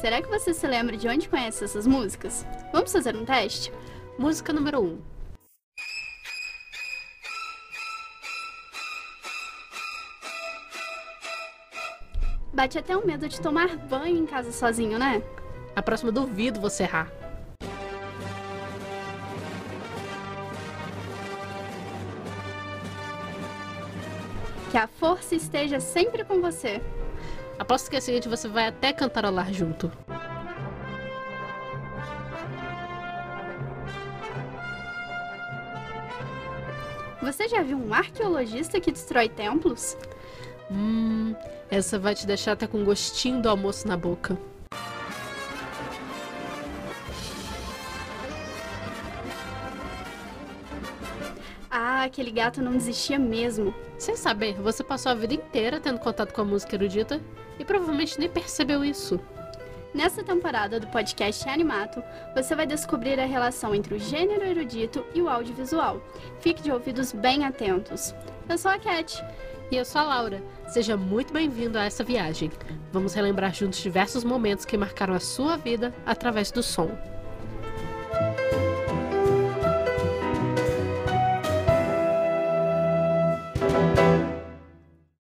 será que você se lembra de onde conhece essas músicas? Vamos fazer um teste? Música número 1. Um. Bate até um medo de tomar banho em casa sozinho, né? A próxima duvido você errar. Que a força esteja sempre com você. Aposto que a seguinte você vai até cantarolar junto. Você já viu um arqueologista que destrói templos? Hum, essa vai te deixar até com gostinho do almoço na boca. Ah, aquele gato não desistia mesmo. Sem saber, você passou a vida inteira tendo contato com a música erudita e provavelmente nem percebeu isso. Nessa temporada do podcast Animato, você vai descobrir a relação entre o gênero erudito e o audiovisual. Fique de ouvidos bem atentos. Eu sou a Cat. E eu sou a Laura. Seja muito bem-vindo a essa viagem. Vamos relembrar juntos diversos momentos que marcaram a sua vida através do som.